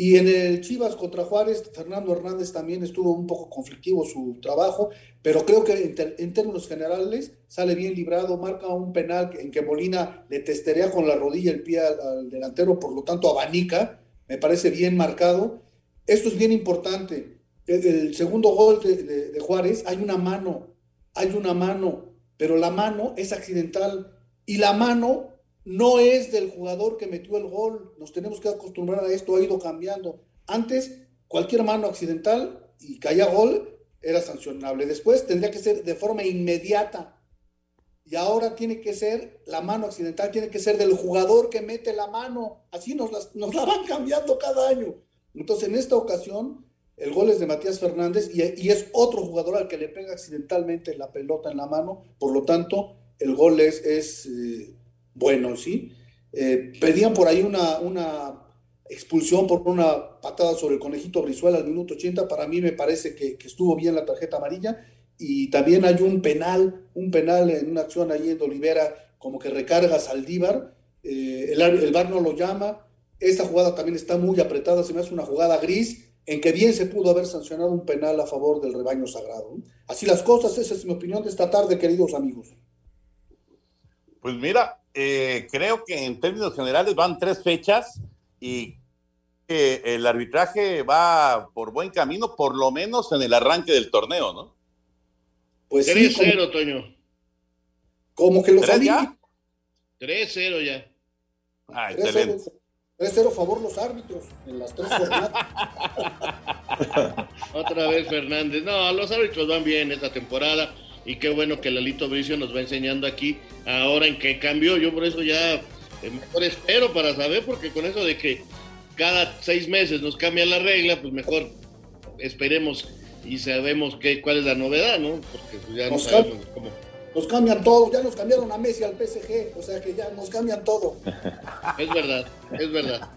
Speaker 25: Y en el Chivas contra Juárez, Fernando Hernández también estuvo un poco conflictivo su trabajo, pero creo que en, términos generales sale bien librado, marca un penal en que Molina le testerea con la rodilla el pie al, delantero, por lo tanto abanica, me parece bien marcado. Esto es bien importante. El, el segundo gol de Juárez, hay una mano, hay una mano, pero la mano es accidental y la mano no es del jugador que metió el gol. Nos tenemos que acostumbrar a esto, ha ido cambiando. Antes, cualquier mano accidental y caía gol era sancionable. Después tendría que ser de forma inmediata. Y ahora tiene que ser, la mano accidental tiene que ser del jugador que mete la mano. Así nos, las- nos la van cambiando cada año. Entonces, en esta ocasión, el gol es de Matías Fernández y, es otro jugador al que le pega accidentalmente la pelota en la mano. Por lo tanto, el gol es, es, eh, bueno, ¿sí? Eh, pedían por ahí una, una expulsión por una patada sobre el conejito Brizuela al minuto 80. Para mí me parece que, estuvo bien la tarjeta amarilla. Y también hay un penal, un penal en una acción ahí en Olivera, como que recarga Saldívar. Eh, el, el VAR no lo llama. Esta jugada también está muy apretada, se me hace una jugada gris en que bien se pudo haber sancionado un penal a favor del rebaño sagrado. Así las cosas, esa es mi opinión de esta tarde, queridos amigos.
Speaker 7: Pues mira, eh, creo que en términos generales van tres fechas y que el arbitraje va por buen camino, por lo menos en el arranque del torneo, ¿no?
Speaker 25: Pues sí,
Speaker 8: 3-0,
Speaker 25: como,
Speaker 8: Toño.
Speaker 25: como que los árbitros-
Speaker 8: 3-0 ya.
Speaker 7: Ah,
Speaker 25: 3-0
Speaker 7: excelente.
Speaker 25: 3-0 favor los árbitros en las tres jornadas.
Speaker 8: Otra vez Fernández. No, los árbitros van bien esta temporada y qué bueno que Lalito Bricio nos va enseñando aquí ahora en qué cambió. Yo por eso ya eh, mejor espero para saber, porque con eso de que cada seis meses nos cambia la regla, pues mejor esperemos y sabemos qué, cuál es la novedad, ¿no? Porque pues, ya no
Speaker 25: Nos
Speaker 8: sabemos cómo.
Speaker 25: Nos cambian todo, ya nos cambiaron a Messi al PSG, o sea que ya nos cambian todo.
Speaker 8: Es verdad, es verdad.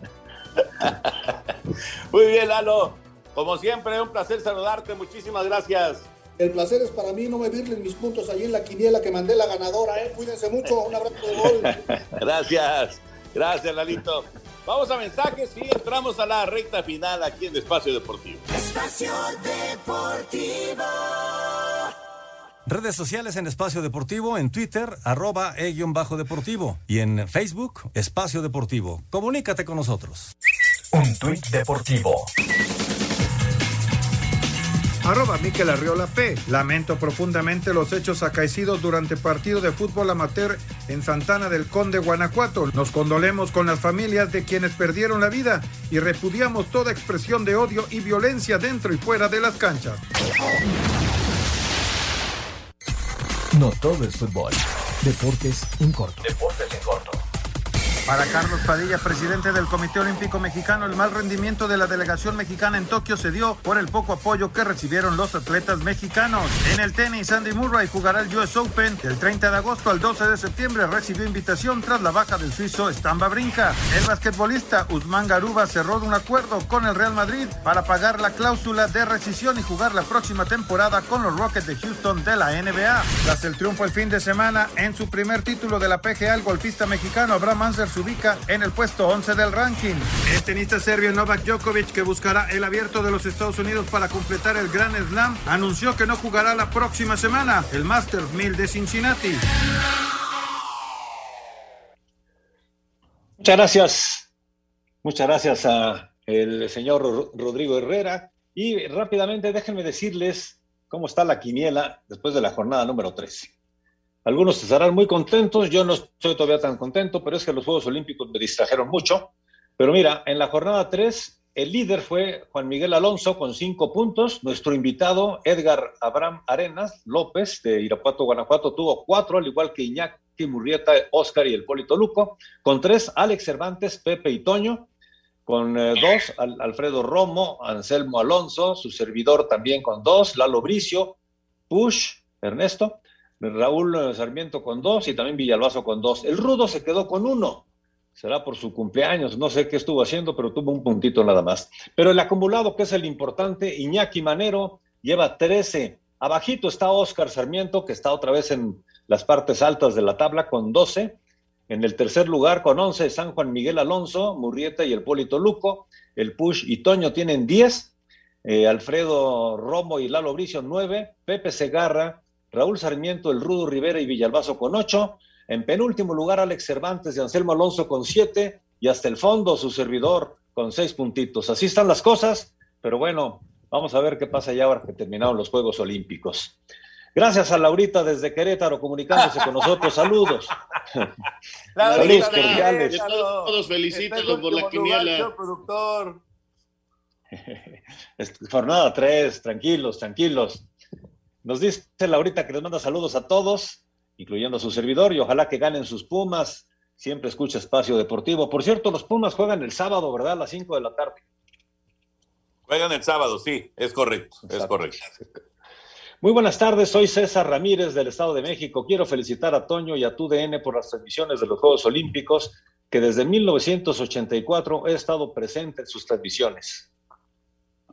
Speaker 7: Muy bien, Lalo. Como siempre, un placer saludarte. Muchísimas gracias.
Speaker 25: El placer es para mí, no me virlen mis puntos ahí en la quiniela que mandé la ganadora, ¿eh? Cuídense mucho, un abrazo de gol.
Speaker 7: Gracias. Gracias, Lalito. Vamos a mensajes y entramos a la recta final aquí en Espacio Deportivo.
Speaker 10: Espacio Deportivo.
Speaker 26: Redes sociales en Espacio Deportivo, en Twitter, arroba e-bajo deportivo y en Facebook, Espacio Deportivo. Comunícate con nosotros.
Speaker 15: Un tuit deportivo.
Speaker 1: Arroba Miquel Arriola P. Lamento profundamente los hechos acaecidos durante partido de fútbol amateur en Santana del Conde, Guanajuato. Nos condolemos con las familias de quienes perdieron la vida y repudiamos toda expresión de odio y violencia dentro y fuera de las canchas.
Speaker 15: No todo es fútbol. Deportes en corto.
Speaker 22: Deportes en corto.
Speaker 1: Para Carlos Padilla, presidente del Comité Olímpico Mexicano, el mal rendimiento de la delegación mexicana en Tokio se dio por el poco apoyo que recibieron los atletas mexicanos. En el tenis, Andy Murray jugará el US Open del 30 de agosto al 12 de septiembre. Recibió invitación tras la baja del suizo Stamba Brinca. El basquetbolista Usman Garuba cerró un acuerdo con el Real Madrid para pagar la cláusula de rescisión y jugar la próxima temporada con los Rockets de Houston de la NBA. Tras el triunfo el fin de semana en su primer título de la PGA, el golfista mexicano Abraham Anser se ubica en el puesto 11 del ranking. El tenista serbio Novak Djokovic, que buscará el abierto de los Estados Unidos para completar el Grand Slam, anunció que no jugará la próxima semana el Masters 1000 de Cincinnati.
Speaker 11: Muchas gracias. Muchas gracias a el señor Rodrigo Herrera. Y rápidamente déjenme decirles cómo está la quiniela después de la jornada número 13. Algunos estarán muy contentos, yo no estoy todavía tan contento, pero es que los Juegos Olímpicos me distrajeron mucho. Pero mira, en la jornada 3, el líder fue Juan Miguel Alonso con cinco puntos. Nuestro invitado, Edgar Abraham Arenas López, de Irapuato, Guanajuato, tuvo cuatro, al igual que Iñaki Murrieta, Oscar y el Polito Luco. Con tres, Alex Cervantes, Pepe y Toño. Con eh, dos, Alfredo Romo, Anselmo Alonso, su servidor también con dos, Lalo Bricio, Push, Ernesto. Raúl Sarmiento con dos y también Villalbazo con dos. El Rudo se quedó con uno. Será por su cumpleaños, no sé qué estuvo haciendo, pero tuvo un puntito nada más. Pero el acumulado, que es el importante, Iñaki Manero lleva 13. Abajito está Oscar Sarmiento, que está otra vez en las partes altas de la tabla con 12. En el tercer lugar con 11 San Juan Miguel Alonso, Murrieta y el Polito Luco. El Push y Toño tienen 10. Eh, Alfredo Romo y Lalo Bricio 9. Pepe Segarra Raúl Sarmiento, El Rudo Rivera y Villalbazo con ocho. En penúltimo lugar, Alex Cervantes y Anselmo Alonso con siete. Y hasta el fondo, su servidor con seis puntitos. Así están las cosas, pero bueno, vamos a ver qué pasa ya ahora que terminaron los Juegos Olímpicos. Gracias a Laurita desde Querétaro comunicándose con nosotros. Saludos.
Speaker 8: Saludos cordiales. Todos por la quiniela.
Speaker 11: Productor. Jornada 3, tranquilos, tranquilos. Nos dice Laurita que les manda saludos a todos, incluyendo a su servidor, y ojalá que ganen sus Pumas. Siempre escucha Espacio Deportivo. Por cierto, los Pumas juegan el sábado, ¿verdad? A las 5 de la tarde.
Speaker 7: Juegan el sábado, sí, es correcto, es correcto.
Speaker 11: Muy buenas tardes, soy César Ramírez del Estado de México. Quiero felicitar a Toño y a TUDN por las transmisiones de los Juegos Olímpicos, que desde 1984 he estado presente en sus transmisiones.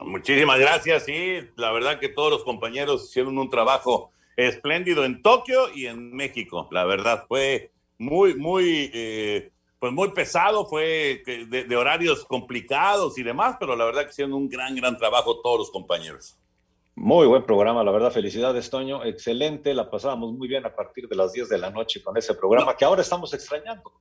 Speaker 7: Muchísimas gracias, sí, la verdad que todos los compañeros hicieron un trabajo espléndido en Tokio y en México, la verdad fue muy, muy, eh, pues muy pesado, fue de, horarios complicados y demás, pero la verdad que hicieron un gran, gran trabajo todos los compañeros.
Speaker 11: Muy buen programa, la verdad, felicidades, Toño. Excelente, la pasábamos muy bien a partir de las 10 de la noche con ese programa que ahora estamos extrañando.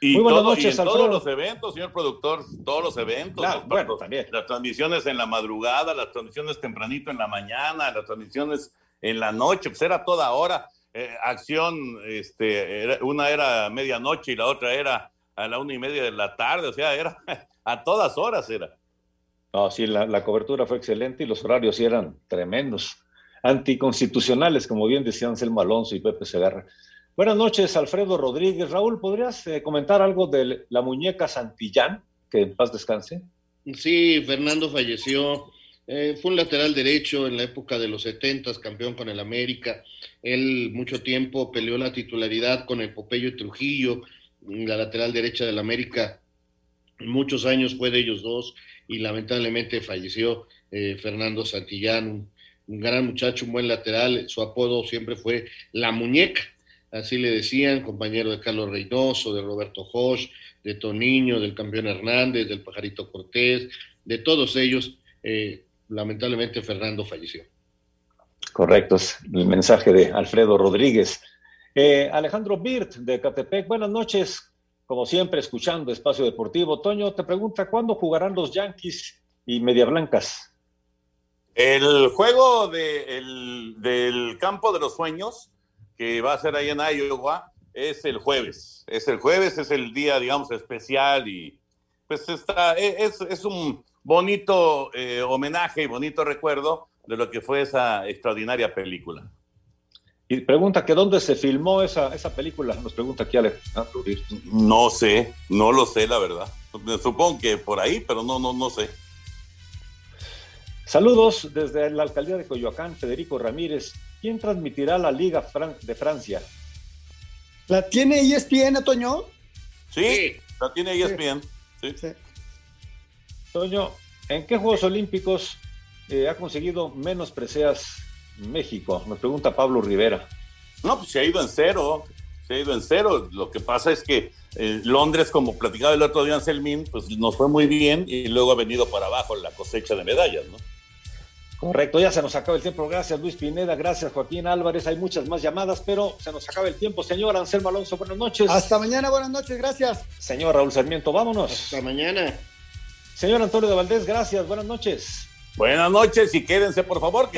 Speaker 7: Y muy buenas noches, todos los eventos, señor productor, todos los eventos.
Speaker 11: bueno, también.
Speaker 7: Las transmisiones en la madrugada, las transmisiones tempranito en la mañana, las transmisiones en la noche, pues era toda hora. Eh, acción, este, una era medianoche y la otra era a la una y media de la tarde, o sea, era a todas horas era.
Speaker 11: No, sí, la, cobertura fue excelente y los horarios sí eran tremendos, anticonstitucionales, como bien decían Selma Alonso y Pepe Segarra. Buenas noches, Alfredo Rodríguez. Raúl, ¿podrías eh, comentar algo de la muñeca Santillán? Que en paz descanse.
Speaker 8: Sí, Fernando falleció. Eh, fue un lateral derecho en la época de los 70, campeón con el América. Él mucho tiempo peleó la titularidad con el Popeyo Trujillo, la lateral derecha del América. Muchos años fue de ellos dos y lamentablemente falleció eh, Fernando Santillán, un, gran muchacho, un buen lateral, su apodo siempre fue La Muñeca, así le decían, compañero de Carlos Reynoso, de Roberto Josh, de Toniño, del campeón Hernández, del Pajarito Cortés, de todos ellos, eh, lamentablemente Fernando falleció.
Speaker 11: Correcto, es el mensaje de Alfredo Rodríguez. Eh, Alejandro Birt, de Catepec, buenas noches como siempre, escuchando Espacio Deportivo. Toño te pregunta, ¿cuándo jugarán los Yankees y Media Blancas?
Speaker 7: El juego del campo de los sueños, que va a ser ahí en Iowa, es el jueves. Es el jueves, es el día, digamos, especial y pues está, e, es, un bonito eh, homenaje y bonito recuerdo de lo que fue esa extraordinaria película.
Speaker 11: Y pregunta que dónde se filmó esa, esa película, nos pregunta aquí Alejandro.
Speaker 7: No sé, no lo sé, la verdad. Supongo que por ahí, pero no, no, no sé.
Speaker 11: Saludos desde la alcaldía de Coyoacán, Federico Ramírez. ¿Quién transmitirá la Liga Fran- de Francia?
Speaker 13: ¿La tiene ESPN, Toño?
Speaker 7: Sí, la tiene ESPN. Sí.
Speaker 11: Toño, ¿en qué Juegos Olímpicos eh, ha conseguido menos preseas México? Nos pregunta Pablo Rivera.
Speaker 7: No, pues se ha ido en cero. Se ha ido en cero. Lo que pasa es que eh, Londres, como platicaba el otro día Anselmín, pues nos fue muy bien y luego ha venido para abajo la cosecha de medallas, ¿no?
Speaker 11: Correcto, ya se nos acaba el tiempo. Gracias Luis Pineda, gracias Joaquín Álvarez. Hay muchas más llamadas, pero se nos acaba el tiempo. Señor Anselmo Alonso, buenas noches.
Speaker 13: Hasta mañana, buenas noches, gracias.
Speaker 11: Señor Raúl Sarmiento, vámonos.
Speaker 8: Hasta mañana.
Speaker 11: Señor Antonio de Valdés, gracias, buenas noches.
Speaker 7: Buenas noches y quédense, por favor.